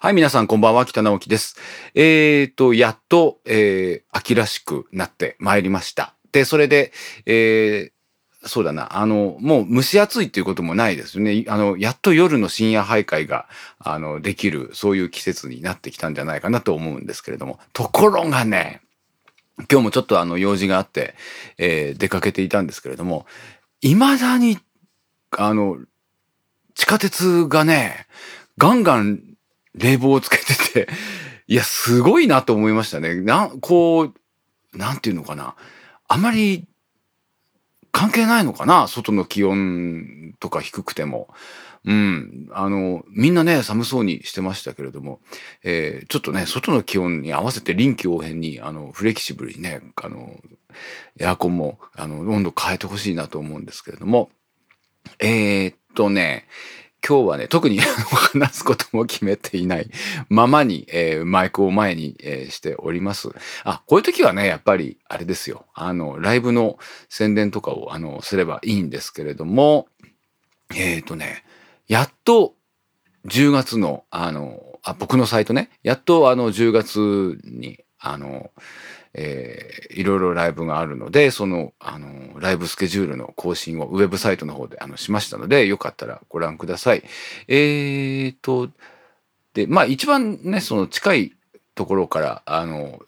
はい、皆さんこんばんは、北直樹です。えーと、やっと、えー、秋らしくなってまいりました。で、それで、えー、そうだな、あの、もう蒸し暑いっていうこともないですよね。あの、やっと夜の深夜徘徊が、あの、できる、そういう季節になってきたんじゃないかなと思うんですけれども。ところがね、今日もちょっとあの、用事があって、えー、出かけていたんですけれども、未だに、あの、地下鉄がね、ガンガン冷房をつけてて、いや、すごいなと思いましたね。な、こう、なんていうのかな。あまり関係ないのかな外の気温とか低くても。うん。あの、みんなね、寒そうにしてましたけれども、えー、ちょっとね、外の気温に合わせて臨機応変に、あの、フレキシブルにね、あの、エアコンも、あの、温度変えてほしいなと思うんですけれども、えー、っとね、今日はね、特に話すことも決めていないままに、えー、マイクを前に、えー、しております。あ、こういう時はね、やっぱり、あれですよ。あの、ライブの宣伝とかを、あの、すればいいんですけれども、えっ、ー、とね、やっと10月の、あの、あ、僕のサイトね、やっとあの10月に、あの、えー、いろいろライブがあるので、その、あの、ライブスケジュールの更新をウェブサイトの方で、あの、しましたので、よかったらご覧ください。えーと、で、まあ一番ね、その近いところから、あの、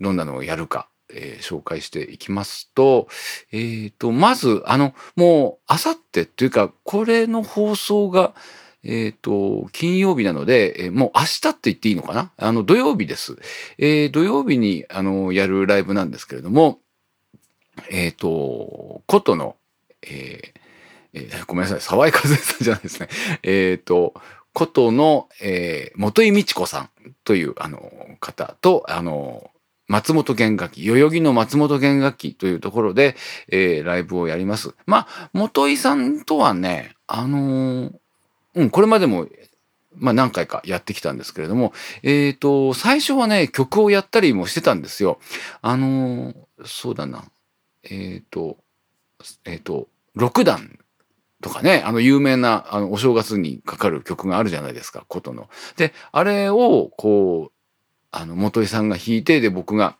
どんなのをやるか、えー、紹介していきますと、えーと、まず、あの、もう、あさってというか、これの放送が、えっ、ー、と、金曜日なので、えー、もう明日って言っていいのかな？あの、土曜日です。えー、土曜日に、あの、やるライブなんですけれども、えっ、と、ことの、えー、ごめんなさい、沢井和恵さんじゃないですね。えっ、と、ことの、えー、元井美智子さんという、あの、方と、あの、松本弦楽器、代々木の松本弦楽器というところで、えー、ライブをやります。まあ、元井さんとはね、あのー、うん、これまでも、まあ何回かやってきたんですけれども、えっ、ー、と、最初はね、曲をやったりもしてたんですよ。あのー、そうだな。えっ、ー、と、えっ、と、六段とかね、あの有名な、あの、お正月にかかる曲があるじゃないですか、ことの。で、あれを、こう、あの、元井さんが弾いて、で、僕が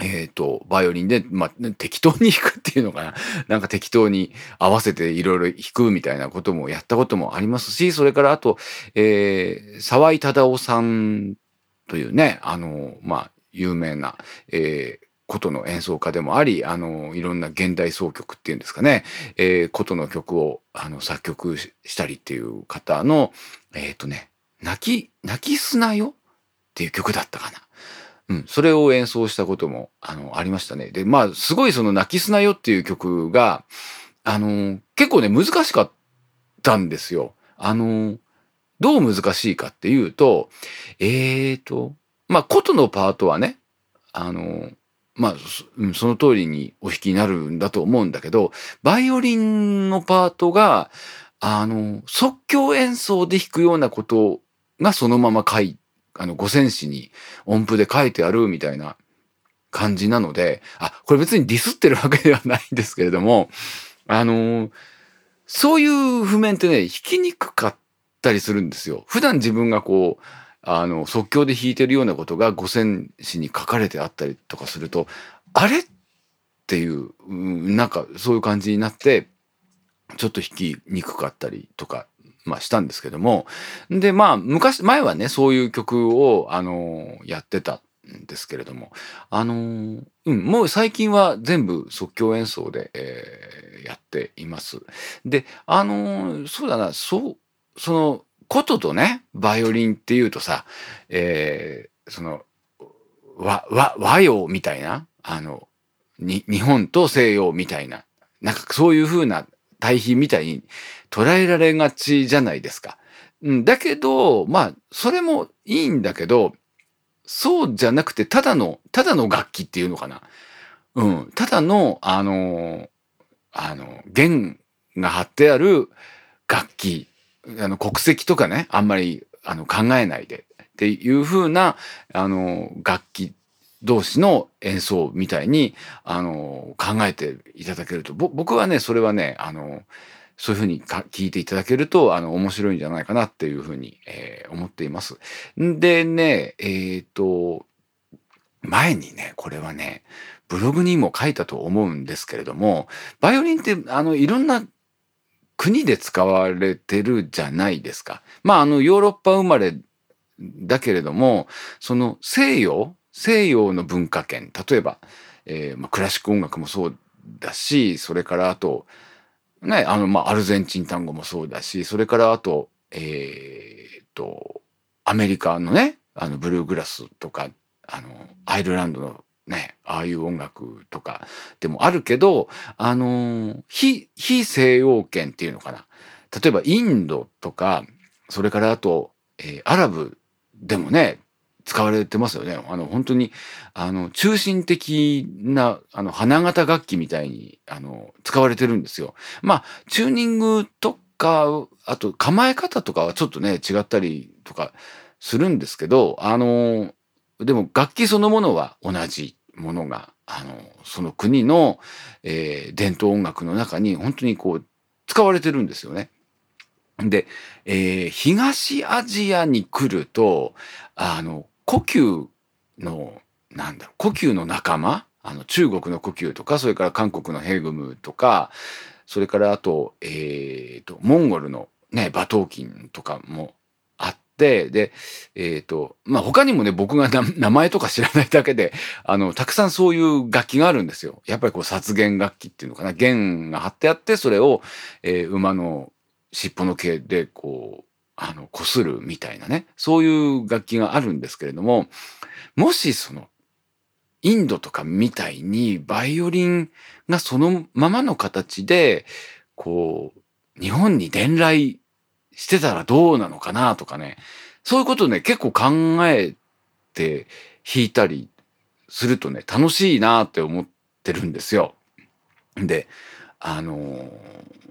えっ、ー、と、バイオリンで、まあ、適当に弾くっていうのかな。なんか適当に合わせていろいろ弾くみたいなこともやったこともありますし、それからあと、えー、沢井忠夫さんというね、あの、まあ、有名な、えー、琴の演奏家でもあり、あの、いろんな現代奏曲っていうんですかね、えー、琴の曲を、あの、作曲したりっていう方の、えっ、ー、とね、泣き、泣き砂よっていう曲だったかな。うん、それを演奏したことも、あの、ありましたね。で、まあ、すごいその泣き砂よっていう曲が、あの、結構ね、難しかったんですよ。あの、どう難しいかっていうと、えーと、まあ、琴のパートはね、あの、まあ、その通りにお弾きになるんだと思うんだけど、バイオリンのパートが、あの、即興演奏で弾くようなことがそのまま書いてあの、五線紙に音符で書いてあるみたいな感じなので、あ、これ別にディスってるわけではないんですけれども、あのそういう譜面ってね、弾きにくかったりするんですよ。普段自分がこう、あの、即興で弾いてるようなことが五線紙に書かれてあったりとかすると、あれっていう、なんかそういう感じになって、ちょっと弾きにくかったりとかまあしたんですけども。で、まあ昔、前はね、そういう曲を、あの、やってたんですけれども、あの、うん、もう最近は全部即興演奏で、えー、やっています。で、あの、そうだな、そう、その、琴とね、バイオリンっていうとさ、えー、その、和、和、和洋みたいな、あの、に、日本と西洋みたいな、なんかそういう風な対比みたいに捉えられがちじゃないですか。うん、だけど、まあ、それもいいんだけど、そうじゃなくて、ただの、ただの楽器っていうのかな。うん、ただの、あの、あの、弦が張ってある楽器、あの、国籍とかね、あんまり、あの、考えないでっていう風な、あの、楽器同士の演奏みたいに、あの、考えていただけると、僕はね、それはね、あの、そういうふうに聞いていただけると、あの、面白いんじゃないかなっていうふうに、えー、思っています。でね、えっ、ー、と、前にね、これはね、ブログにも書いたと思うんですけれども、バイオリンって、あの、いろんな国で使われてるじゃないですか。まあ、あの、ヨーロッパ生まれだけれども、その西洋、西洋の文化圏、例えば、えーまあ、クラシック音楽もそうだし、それからあと、ね、あの、まあ、アルゼンチン単語もそうだし、それからあと、えー、と、アメリカのね、あの、ブルーグラスとか、あの、アイルランドのね、ああいう音楽とかでもあるけど、あの、非、非西洋圏っていうのかな。例えばインドとか、それからあと、えー、アラブでもね、使われてますよね。あの、本当に、あの、中心的な、あの、花形楽器みたいに、あの、使われてるんですよ。まあ、チューニングとか、あと、構え方とかはちょっとね、違ったりとかするんですけど、あの、でも楽器そのものは同じものが、あの、その国の、えー、伝統音楽の中に本当にこう、使われてるんですよね。で、えー、東アジアに来ると、あの、故宮の、なんだろう、故宮の仲間？あの、中国の故宮とか、それから韓国のヘグムとか、それからあと、えっ、ー、と、モンゴルのね、馬頭琴とかもあって、で、えっ、ー、と、まあ、他にもね、僕が名前とか知らないだけで、あの、たくさんそういう楽器があるんですよ。やっぱりこう、殺弦楽器っていうのかな。弦が張ってあって、それを、えー、馬の尻尾の毛でこう、あの、擦るみたいなね、そういう楽器があるんですけれども、もしその、インドとかみたいにバイオリンがそのままの形で、こう、日本に伝来してたらどうなのかなとかね、そういうことね、結構考えて弾いたりするとね、楽しいなって思ってるんですよ。で、あのー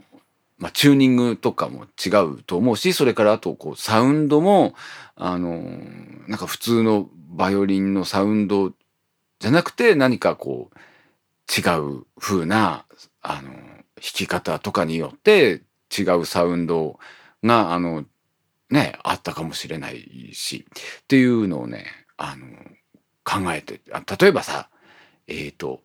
まあ、チューニングとかも違うと思うし、それからあと、こう、サウンドも、あの、なんか普通のバイオリンのサウンドじゃなくて、何かこう、違う風な、あの、弾き方とかによって違うサウンドが、あの、ね、あったかもしれないし、っていうのをね、あの、考えて、例えばさ、えっ、ー、と、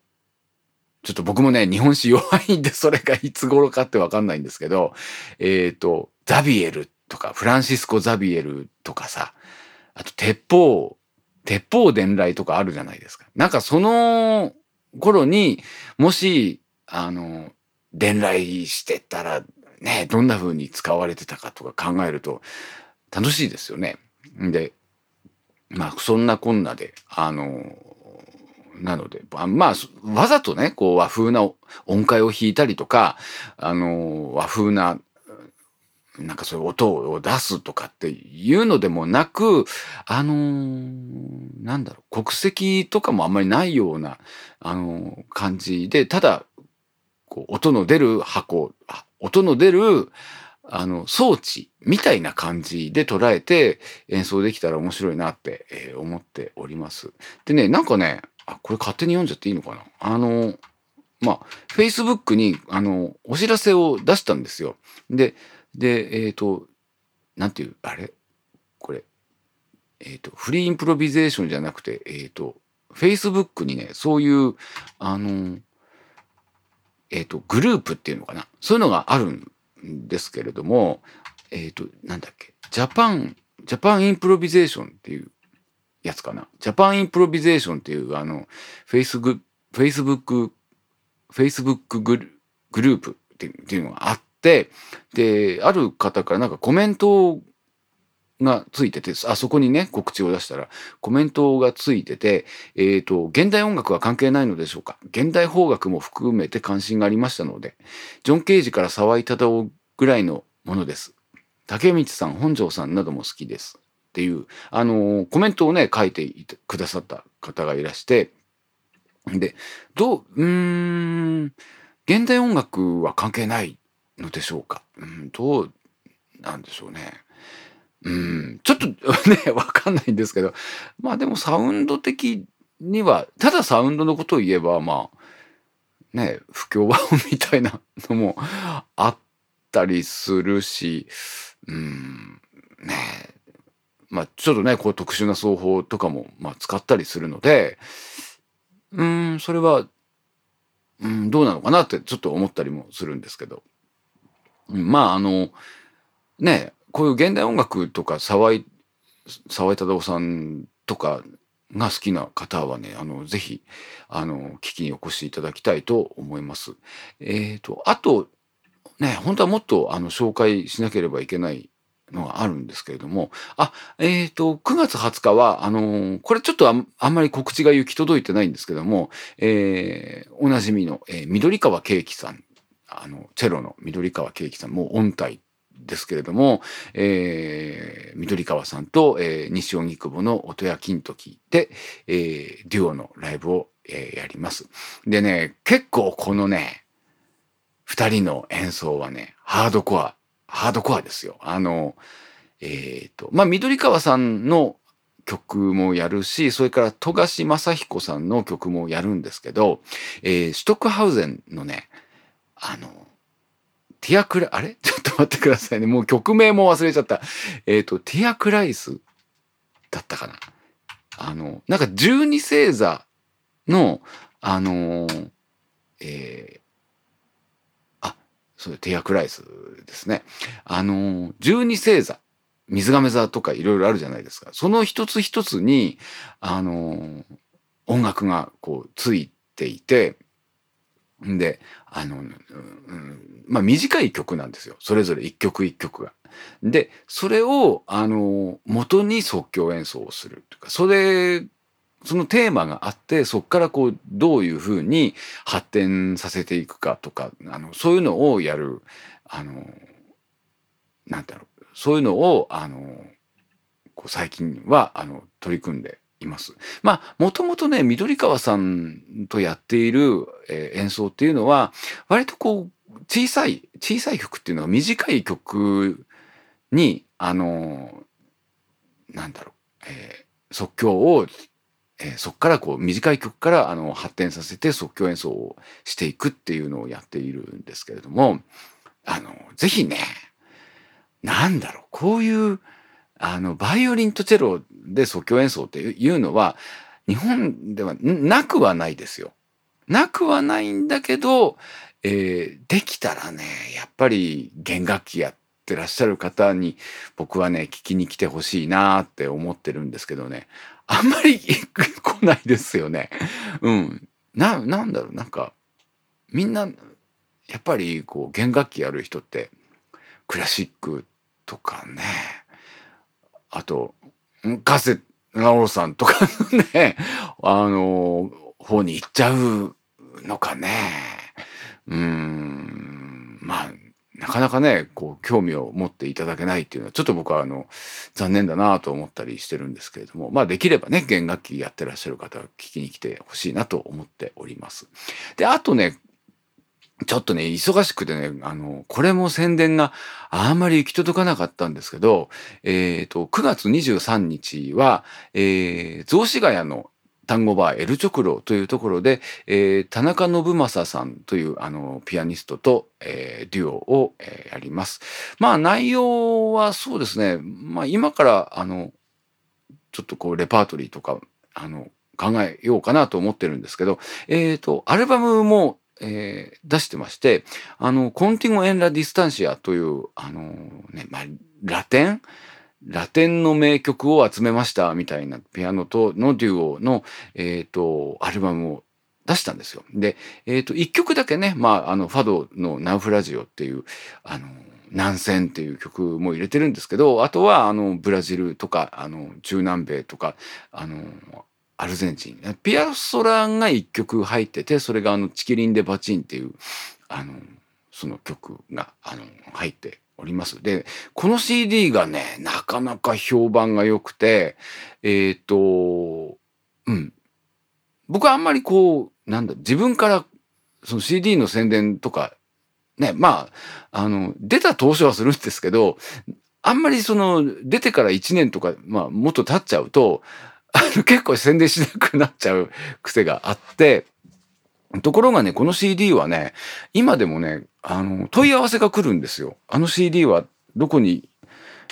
ちょっと僕もね、日本史弱いんで、それがいつ頃かってわかんないんですけど、えっ、ー、と、ザビエルとか、フランシスコ・ザビエルとかさ、あと、鉄砲、鉄砲伝来とかあるじゃないですか。なんかその頃に、もし、あの、伝来してたら、ね、どんな風に使われてたかとか考えると、楽しいですよね。で、まあ、そんなこんなで、あの、なので、まあ、わざとね、こう和風な音階を弾いたりとか、あの、和風な、なんかそういう音を出すとかっていうのでもなく、あのなんだろう、国籍とかもあんまりないような、あの感じで、ただ、こう、音の出る箱、音の出る、あの、装置みたいな感じで捉えて演奏できたら面白いなって、思っております。でね、なんかね、あ、これ勝手に読んじゃっていいのかな？あの、まあ、Facebook に、あの、お知らせを出したんですよ。で、で、えっ、ー、と、なんていう、あれ？これ、えっ、ー、と、フリーインプロビゼーションじゃなくて、えっ、ー、と、Facebook にね、そういう、あの、えっ、と、グループっていうのかな？そういうのがあるんですけれども、えっ、と、なんだっけ、ジャパン、ジャパンインプロビゼーションっていうやつかな。ジャパンインプロビゼーションっていう、あの、フェイスグ、フェイスブック、フェイスブックグループっていうのがあって、で、ある方からなんかコメントがついてて、あそこにね、告知を出したら、コメントがついてて、えっ、ー、と、現代音楽は関係ないのでしょうか？現代邦楽も含めて関心がありましたので、ジョン・ケージから沢井忠夫ぐらいのものです。竹光さん、本庄さんなども好きです。っていう、あのコメントをね、書いてくださった方がいらして、で、どう、うーん、現代音楽は関係ないのでしょうか？うん、どうなんでしょうね。うん、ちょっとね、わかんないんですけど、まあでもサウンド的には、ただサウンドのことを言えば、まあ、ね、不協和音みたいなのもあったりするし、うん、ねまあちょっとね、こう特殊な奏法とかも、まあ使ったりするので、うん、それは、うん、どうなのかなってちょっと思ったりもするんですけど。まああの、ね、こういう現代音楽とか沢井、沢井忠夫さんとかが好きな方はね、あの、ぜひ、あの、聞きにお越しいただきたいと思います。えっ、ー、と、あと、ね、本当はもっと、あの、紹介しなければいけないのがあるんですけれども、あ、えっ、ー、と、9月20日は、あのー、これちょっとああんまり告知が行き届いてないんですけども、えー、おなじみの、えー、緑川慶樹さん、あの、チェロの緑川慶樹さん、もう音体ですけれども、えー、緑川さんと、えー、西荻窪の音や金時で、えー、デュオのライブを、えー、やります。でね、結構このね、二人の演奏はね、ハードコア、ハードコアですよ。あの、えっ、ー、と、まあ、緑川さんの曲もやるし、それから富樫正彦さんの曲もやるんですけど、えー、シュトックハウゼンのね、あの、ティアクラ、あれ？ちょっと待ってくださいね。もう曲名も忘れちゃった。えっ、ー、と、ティアクライスだったかな？あの、なんか十二星座の、あのー、えー、そう、ティアクライスですね。あの、十二星座。水亀座とかいろいろあるじゃないですか。その一つ一つに、あの、音楽がこうついていて、で、あの、まあ短い曲なんですよ。それぞれ一曲一曲が。で、それを、あの、元に即興演奏をするというか、それ、そのテーマがあって、そこからこう、どういうふうに発展させていくかとか、あの、そういうのをやる、あの、なんだろう、そういうのを、あの、こう最近は、あの、取り組んでいます。まあ、もともとね、緑川さんとやっている、えー、演奏っていうのは、割とこう、小さい、小さい曲っていうのは短い曲に、あの、なんだろう、えー、即興を、えー、そこからこう、短い曲からあの発展させて即興演奏をしていくっていうのをやっているんですけれども、あの、ぜひね、なんだろう、こういう、あの、バイオリンとチェロで即興演奏っていうのは、日本ではなくはないですよ。なくはないんだけど、えー、できたらね、やっぱり弦楽器やってらっしゃる方に僕はね、聞きに来てほしいなって思ってるんですけどね、あんまり 来ないですよね。うん。な、なんだろう、なんか、みんな、やっぱりこう弦楽器やる人って、クラシックとかね、あと、加瀬直さんとかの ね、あの、方に行っちゃうのかね。うん、まあ、なかなかね、こう、興味を持っていただけないっていうのは、ちょっと僕はあの、残念だなと思ったりしてるんですけれども、まあできればね、弦楽器やってらっしゃる方は聞きに来てほしいなと思っております。で、あとね、ちょっとね、忙しくてね、あの、これも宣伝があんまり行き届かなかったんですけど、えっ、ー、と、9月23日は、えー、雑司ヶ谷の単語バーエルチョクロというところで、えー、田中信正さんというあのピアニストと、えー、デュオを、えー、やります。まあ内容はそうですね、まあ今からあの、ちょっとこうレパートリーとか、あの、考えようかなと思ってるんですけど、えっ、ー、と、アルバムもえー、出してまして、あの、 Contigo en la Distancia という、あのね、まあ、ラテンラテンの名曲を集めましたみたいなピアノとのデュオの、えっ、ー、と、アルバムを出したんですよ。で、えっ、ー、と、一曲だけね、まあ、あの、ファドの Naufrágio っていう、あの、難船っていう曲も入れてるんですけど、あとは、あの、ブラジルとか、あの、中南米とか、あの、アルゼンチン。ピアソラが一曲入ってて、それがあの、 Chiquilín de Bachín っていう、あの、その曲が、あの、入っております。で、この CD がね、なかなか評判が良くて、えっ、ー、と、うん。僕はあんまりこう、なんだ、自分からその CD の宣伝とか、ね、まあ、あの、出た当初はするんですけど、あんまりその、出てから1年とか、まあ、もっと経っちゃうと、あの結構宣伝しなくなっちゃう癖があって、ところがね、この CD はね、今でもね、あの、問い合わせが来るんですよ。あの CD はどこに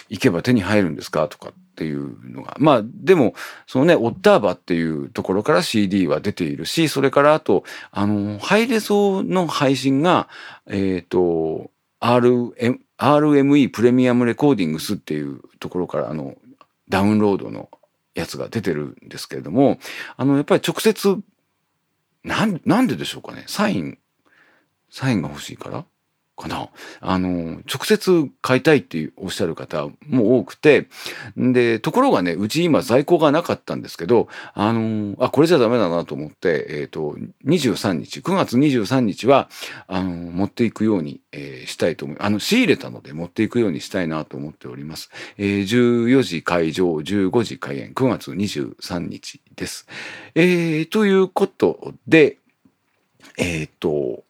行けば手に入るんですかとかっていうのが。まあ、でも、そのね、オッターバっていうところから CD は出ているし、それからあと、あの、ハイレゾの配信が、えっ、ー、と、RM、RME プレミアムレコーディングスっていうところから、あの、ダウンロードのやつが出てるんですけれども、あの、やっぱり直接、なん、なんででしょうかね。サイン、サインが欲しいから？かな？あの、直接買いたいっておっしゃる方も多くて、で、ところがね、うち今在庫がなかったんですけど、あの、あ、これじゃダメだなと思って、えっ、ー、と、23日、9月23日は、あの、持っていくように、えー、したいと思い、あの、仕入れたので持っていくようにしたいなと思っております。えー、14時会場、15時開演、9月23日です。えー、ということで、えっ、ー、と、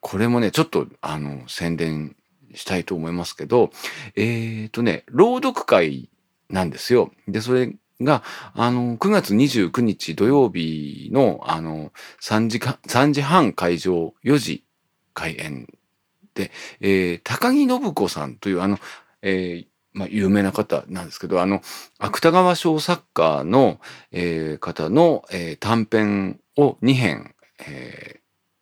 これもね、ちょっと、あの、宣伝したいと思いますけど、えっ、ー、とね、朗読会なんですよ。で、それが、あの、9月29日土曜日の、あの、3時間、3時半会場、4時開演で、えー、高木信子さんという、あの、えー、まあ、有名な方なんですけど、あの、芥川賞作家の、えー、方の、えー、短編を2編、えー、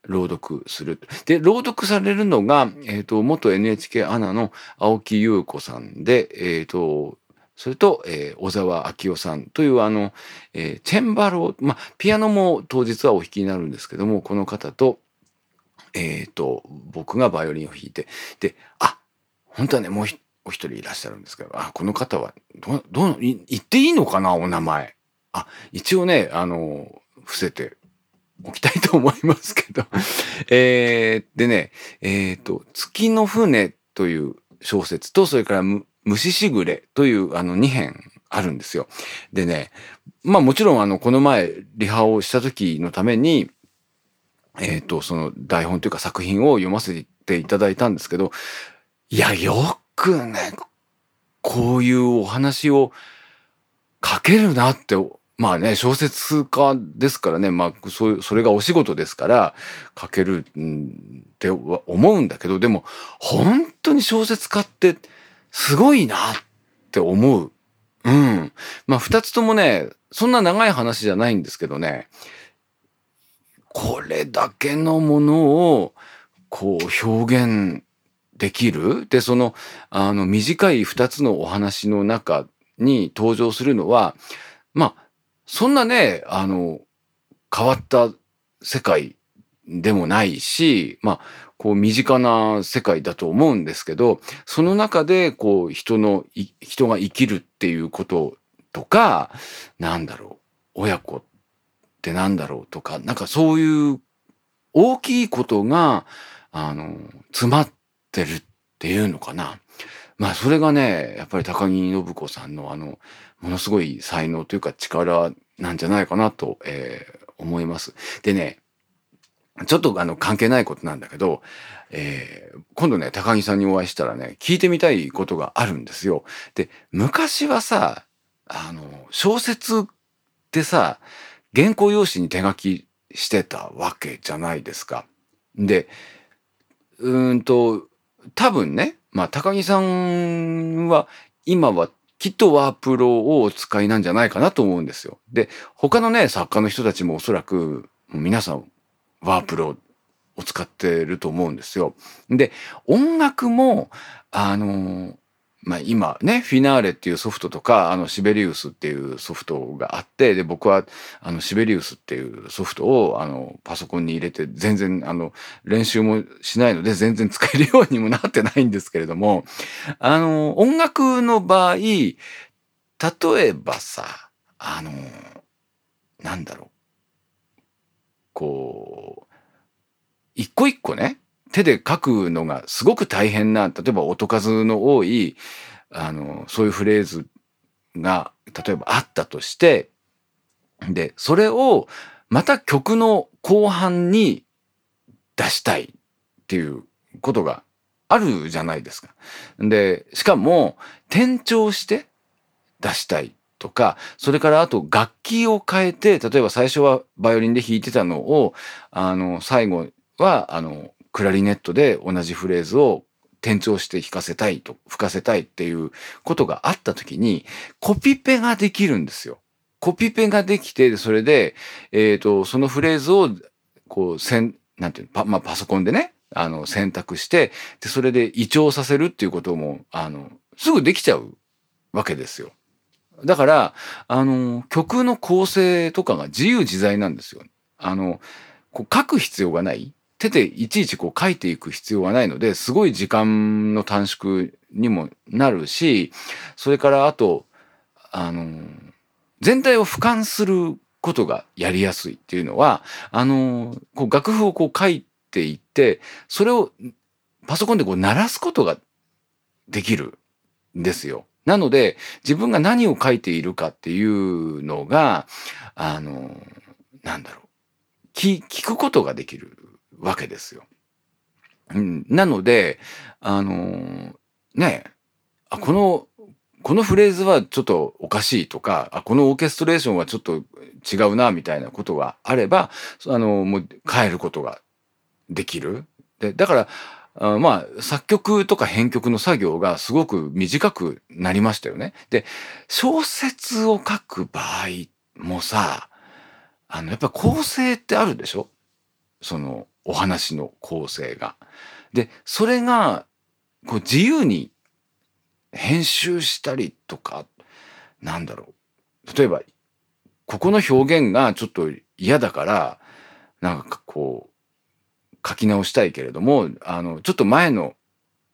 朗読する。で、朗読されるのが、えっ、ー、と、元 NHK アナの青木優子さんで、えっ、ー、と、それと、えー、小沢明夫さんというあの、えー、チェンバロ、まあ、ピアノも当日はお弾きになるんですけども、この方と、えっ、ー、と、僕がバイオリンを弾いて、で、あ、本当はね、もうお一人いらっしゃるんですけど、あ、この方は、ど、どう、言っていいのかな、お名前。あ、一応ね、あの、伏せておきたいと思いますけど えー、でね、えっ、ー、と、月の船という小説と、それから虫しぐれというあの2編あるんですよ。でね、まあもちろんあの、この前リハをした時のために、えっ、ー、と、その台本というか作品を読ませていただいたんですけど、いや、よくね、こういうお話を書けるなってまあね、小説家ですからね、まあ、そういう、それがお仕事ですから、書けるって思うんだけど、でも、本当に小説家ってすごいなって思う。うん。まあ、二つともね、そんな長い話じゃないんですけどね、これだけのものを、こう、表現できる？で、その、あの、短い二つのお話の中に登場するのは、まあ、そんなね、あの、変わった世界でもないし、まあ、こう身近な世界だと思うんですけど、その中でこう人の、人が生きるっていうこととか、なんだろう、親子ってなんだろうとか、なんかそういう大きいことが、あの、詰まってるっていうのかな。まあそれがね、やっぱり高木信子さんのあの、ものすごい才能というか力なんじゃないかなと、えー、思います。でね、ちょっとあの関係ないことなんだけど、えー、今度ね、高木さんにお会いしたらね、聞いてみたいことがあるんですよ。で、昔はさ、あの、小説ってさ、原稿用紙に手書きしてたわけじゃないですか。で、うんと、多分ね、まあ、高木さんは今はきっとワープロをお使いなんじゃないかなと思うんですよ。で、他のね、作家の人たちもおそらく皆さんワープロを使ってると思うんですよ。で、音楽も、あの、まあ、今ね、フィナーレっていうソフトとか、あの、シベリウスっていうソフトがあって、で、僕は、あの、シベリウスっていうソフトを、あの、パソコンに入れて、全然、あの、練習もしないので、全然使えるようにもなってないんですけれども、あの、音楽の場合、例えばさ、あの、なんだろう。こう、一個一個ね、手で書くのがすごく大変な、例えば音数の多い、あの、そういうフレーズが、例えばあったとして、で、それをまた曲の後半に出したいっていうことがあるじゃないですか。で、しかも転調して出したいとか、それからあと楽器を変えて、例えば最初はバイオリンで弾いてたのを、あの、最後は、あの、クラリネットで同じフレーズを転調して弾かせたいと、吹かせたいっていうことがあった時に、コピペができるんですよ。コピペができて、それで、えっ、と、そのフレーズを、こう、せん、なんていうの、パ、まあ、パソコンでね、あの、選択して、で、それで異調させるっていうことも、あの、すぐできちゃうわけですよ。だから、あの、曲の構成とかが自由自在なんですよ。あの、こう書く必要がない。手でいちいちこう書いていく必要がないので、すごい時間の短縮にもなるし、それからあと、あの、全体を俯瞰することがやりやすいっていうのは、あの、こう楽譜をこう書いていって、それをパソコンでこう鳴らすことができるんですよ。なので、自分が何を書いているかっていうのが、あの、なんだろう。聞くことができるわけですよ。うん、なので、あの、ね、あ、この、このフレーズはちょっとおかしいとか、あ、このオーケストレーションはちょっと違うな、みたいなことがあれば、あの、もう変えることができる。で、だから、あまあ、作曲とか編曲の作業がすごく短くなりましたよね。で、小説を書く場合もさ、あの、やっぱ構成ってあるでしょ？その、お話の構成が。で、それが、こう自由に編集したりとか、なんだろう。例えば、ここの表現がちょっと嫌だから、なんかこう、書き直したいけれども、あの、ちょっと前の、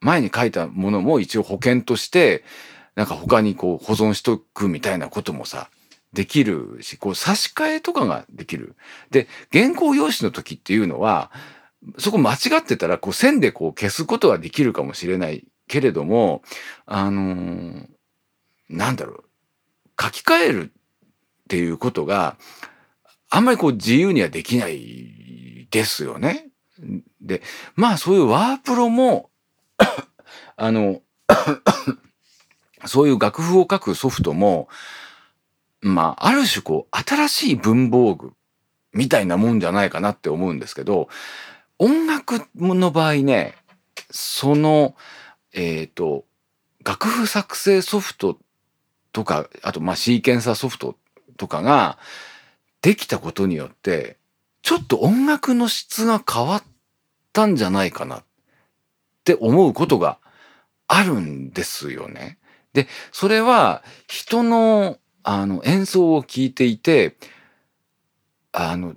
前に書いたものも一応保険として、なんか他にこう保存しとくみたいなこともさ、できるし、こう差し替えとかができる。で、原稿用紙の時っていうのは、そこ間違ってたら、こう線でこう消すことはできるかもしれないけれども、あのー、なんだろう、書き換えるっていうことがあんまりこう自由にはできないですよね。で、まあそういうワープロもあのそういう楽譜を書くソフトも、まあある種こう新しい文房具みたいなもんじゃないかなって思うんですけど、音楽の場合ね、その、えっ、ー、と、楽譜作成ソフトとか、あと、まあ、シーケンサーソフトとかができたことによって、ちょっと音楽の質が変わったんじゃないかなって思うことがあるんですよね。で、それは人のあの演奏を聴いていて、あの、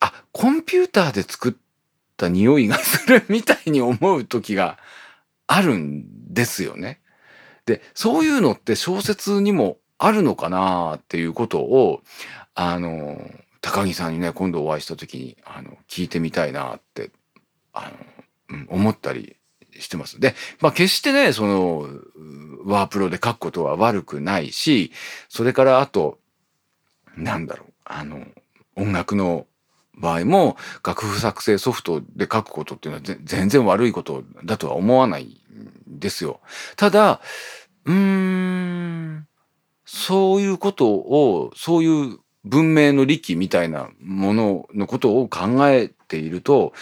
あ、コンピューターで作った匂いがするみたいに思う時があるんですよね。で、そういうのって小説にもあるのかなっていうことを、あの、高木さんにね、今度お会いした時に、あの、聞いてみたいなって、あの、うん、思ったりしてます。で、まあ決してね、その、ワープロで書くことは悪くないし、それからあと、なんだろう、あの、音楽の場合も楽譜作成ソフトで書くことっていうのは全然悪いことだとは思わないんですよ。ただ、うーん、そういうことを、そういう文明の利器みたいなもののことを考えていると、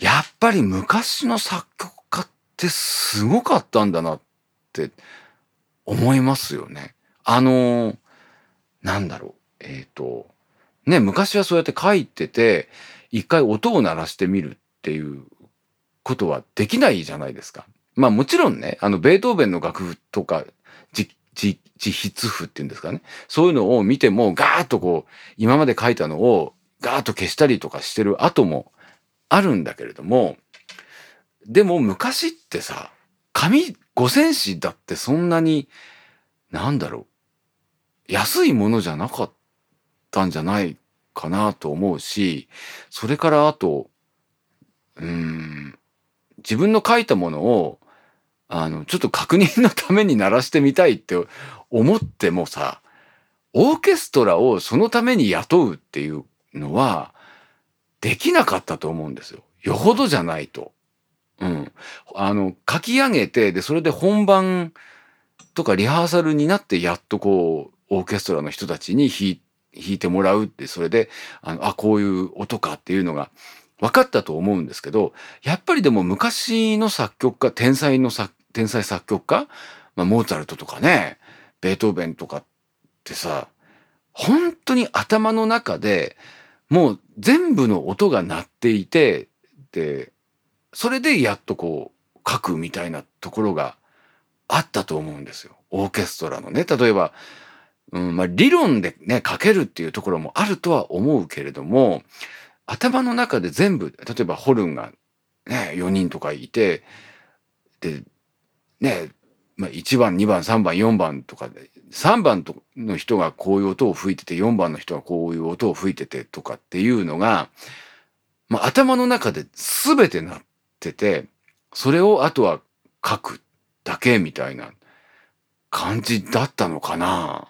やっぱり昔の作曲家ってすごかったんだなって思いますよね。あの、なんだろう。えっ、ー、と、ね、昔はそうやって書いてて、一回音を鳴らしてみるっていうことはできないじゃないですか。まあもちろんね、あの、ベートーベンの楽譜とか、自筆譜っていうんですかね。そういうのを見ても、ガーッとこう、今まで書いたのをガーッと消したりとかしてる後もあるんだけれども、でも昔ってさ、紙五千紙だってそんなに、なんだろう、安いものじゃなかったんじゃないかなと思うし、それからあと、うん、自分の書いたものを、あの、ちょっと確認のために鳴らしてみたいって思ってもさ、オーケストラをそのために雇うっていうのは、できなかったと思うんですよ。よほどじゃないと。うん。あの、書き上げて、で、それで本番とかリハーサルになってやっとこう、オーケストラの人たちに弾い弾いてもらうって、それで、あの、あ、こういう音かっていうのが分かったと思うんですけど、やっぱりでも昔の作曲家、天才の作、天才作曲家、まあ、モーツァルトとかね、ベートーベンとかってさ、本当に頭の中でもう全部の音が鳴っていて、で、それでやっとこう書くみたいなところがあったと思うんですよ。オーケストラのね。例えば、うんまあ、理論でね、書けるっていうところもあるとは思うけれども、頭の中で全部、例えばホルンがね、4人とかいて、で、ね、まあ、1番、2番、3番、4番とかで、3番の人がこういう音を吹いてて、4番の人がこういう音を吹いててとかっていうのが、まあ、頭の中で全てなってて、それをあとは書くだけみたいな感じだったのかな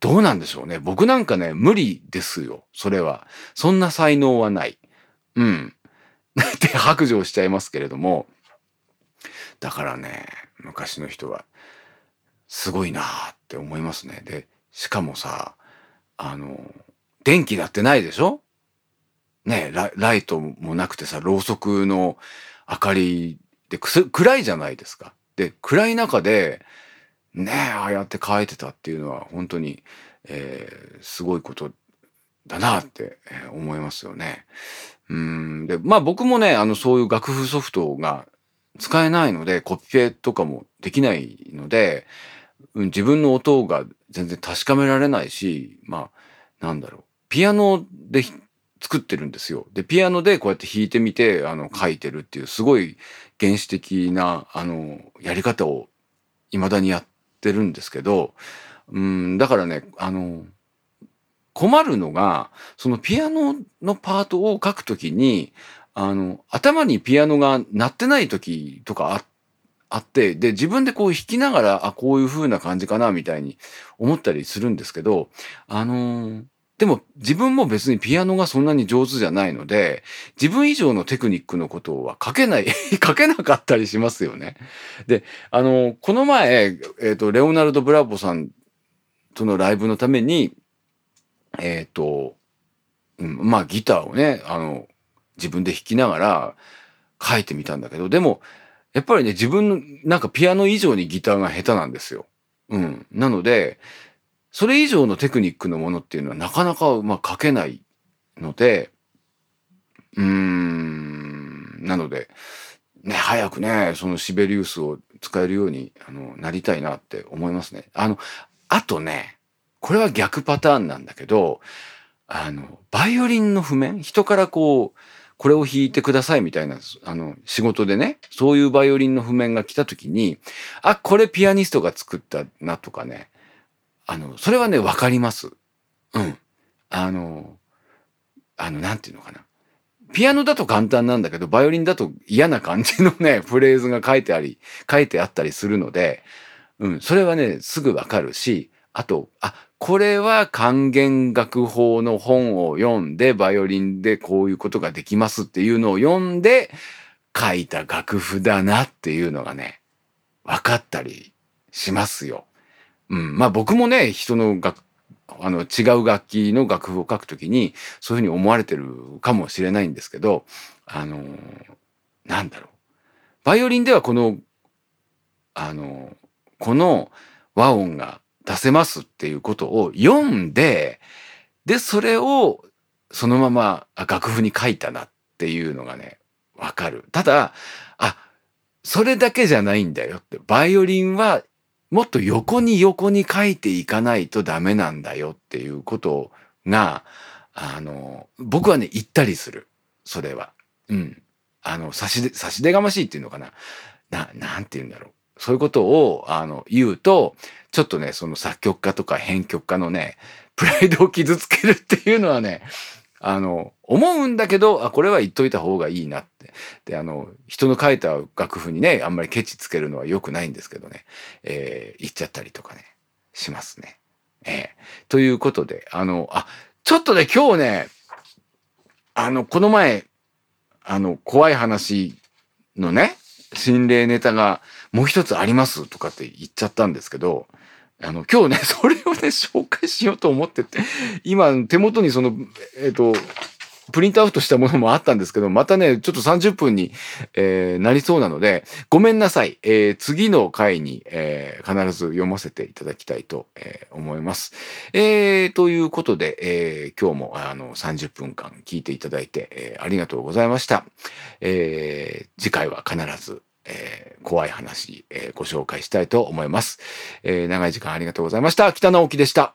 どうなんでしょうね。僕なんかね、無理ですよ。それは。そんな才能はない。うん。って白状しちゃいますけれども。だからね、昔の人は、すごいなって思いますね。で、しかもさ、あの、電気だってないでしょ？ねラライトもなくてさ、ろうそくの明かりで暗いじゃないですか。で、暗い中で、ねああやって書いてたっていうのは本当に、えー、すごいことだなって思いますよね。うんでまあ僕もねあのそういう楽譜ソフトが使えないのでコピペとかもできないので、うん、自分の音が全然確かめられないしまあなんだろうピアノで作ってるんですよ。でピアノでこうやって弾いてみてあの書いてるっていうすごい原始的なあのやり方を未だにやってるんですけど、うん、だからね、あの、困るのが、そのピアノのパートを書くときに、あの、頭にピアノが鳴ってない時とかあっあって、で、自分でこう弾きながら、あ、こういう風な感じかな、みたいに思ったりするんですけど、あのー、でも自分も別にピアノがそんなに上手じゃないので、自分以上のテクニックのことは書けない、書けなかったりしますよね。で、あの、この前、えっ、ー、と、レオナルド・ブラボさんとのライブのために、えっ、と、うん、まあギターをね、あの、自分で弾きながら書いてみたんだけど、でも、やっぱりね、自分の、なんかピアノ以上にギターが下手なんですよ。うん。なので、それ以上のテクニックのものっていうのはなかなか、まあ、書けないので、うーん、なので、ね、早くね、そのシベリウスを使えるようにあのなりたいなって思いますね。あの、あとね、これは逆パターンなんだけど、あの、バイオリンの譜面？人からこう、これを弾いてくださいみたいな、あの、仕事でね、そういうバイオリンの譜面が来た時に、あ、これピアニストが作ったなとかね、あの、それはね、わかります。うん。あの、あの、なんていうのかな。ピアノだと簡単なんだけど、バイオリンだと嫌な感じのね、フレーズが書いてあり、書いてあったりするので、うん、それはね、すぐわかるし、あと、あ、これは還元楽法の本を読んで、バイオリンでこういうことができますっていうのを読んで、書いた楽譜だなっていうのがね、分かったりしますよ。うん。まあ僕もね、人の楽、あの、違う楽器の楽譜を書くときに、そういうふうに思われてるかもしれないんですけど、あの、なんだろう。バイオリンではこの、あの、この和音が出せますっていうことを読んで、で、それをそのまま楽譜に書いたなっていうのがね、わかる。ただ、あ、それだけじゃないんだよって。バイオリンはもっと横に横に書いていかないとダメなんだよっていうことが、あの、僕はね、言ったりする。それは。うん。あの、差しで、差し出がましいっていうのかな。な、なんて言うんだろう。そういうことを、あの、言うと、ちょっとね、その作曲家とか編曲家のね、プライドを傷つけるっていうのはね、あの、思うんだけど、あ、これは言っといた方がいいなって。で、あの、人の書いた楽譜にね、あんまりケチつけるのは良くないんですけどね、えー、言っちゃったりとかね、しますね。えー、ということで、あの、あ、ちょっとね、今日ね、あの、この前、あの、怖い話のね、心霊ネタがもう一つありますとかって言っちゃったんですけど、あの、今日ね、それをね、紹介しようと思ってて、今、手元にその、えっ、ー、と、プリントアウトしたものもあったんですけど、またね、ちょっと30分に、えー、なりそうなので、ごめんなさい。えー、次の回に、えー、必ず読ませていただきたいと、えー、思います。えー、ということで、えー、今日もあの30分間聞いていただいて、えー、ありがとうございました。えー、次回は必ず、えー、怖い話、えー、ご紹介したいと思います。えー、長い時間ありがとうございました。北直樹でした。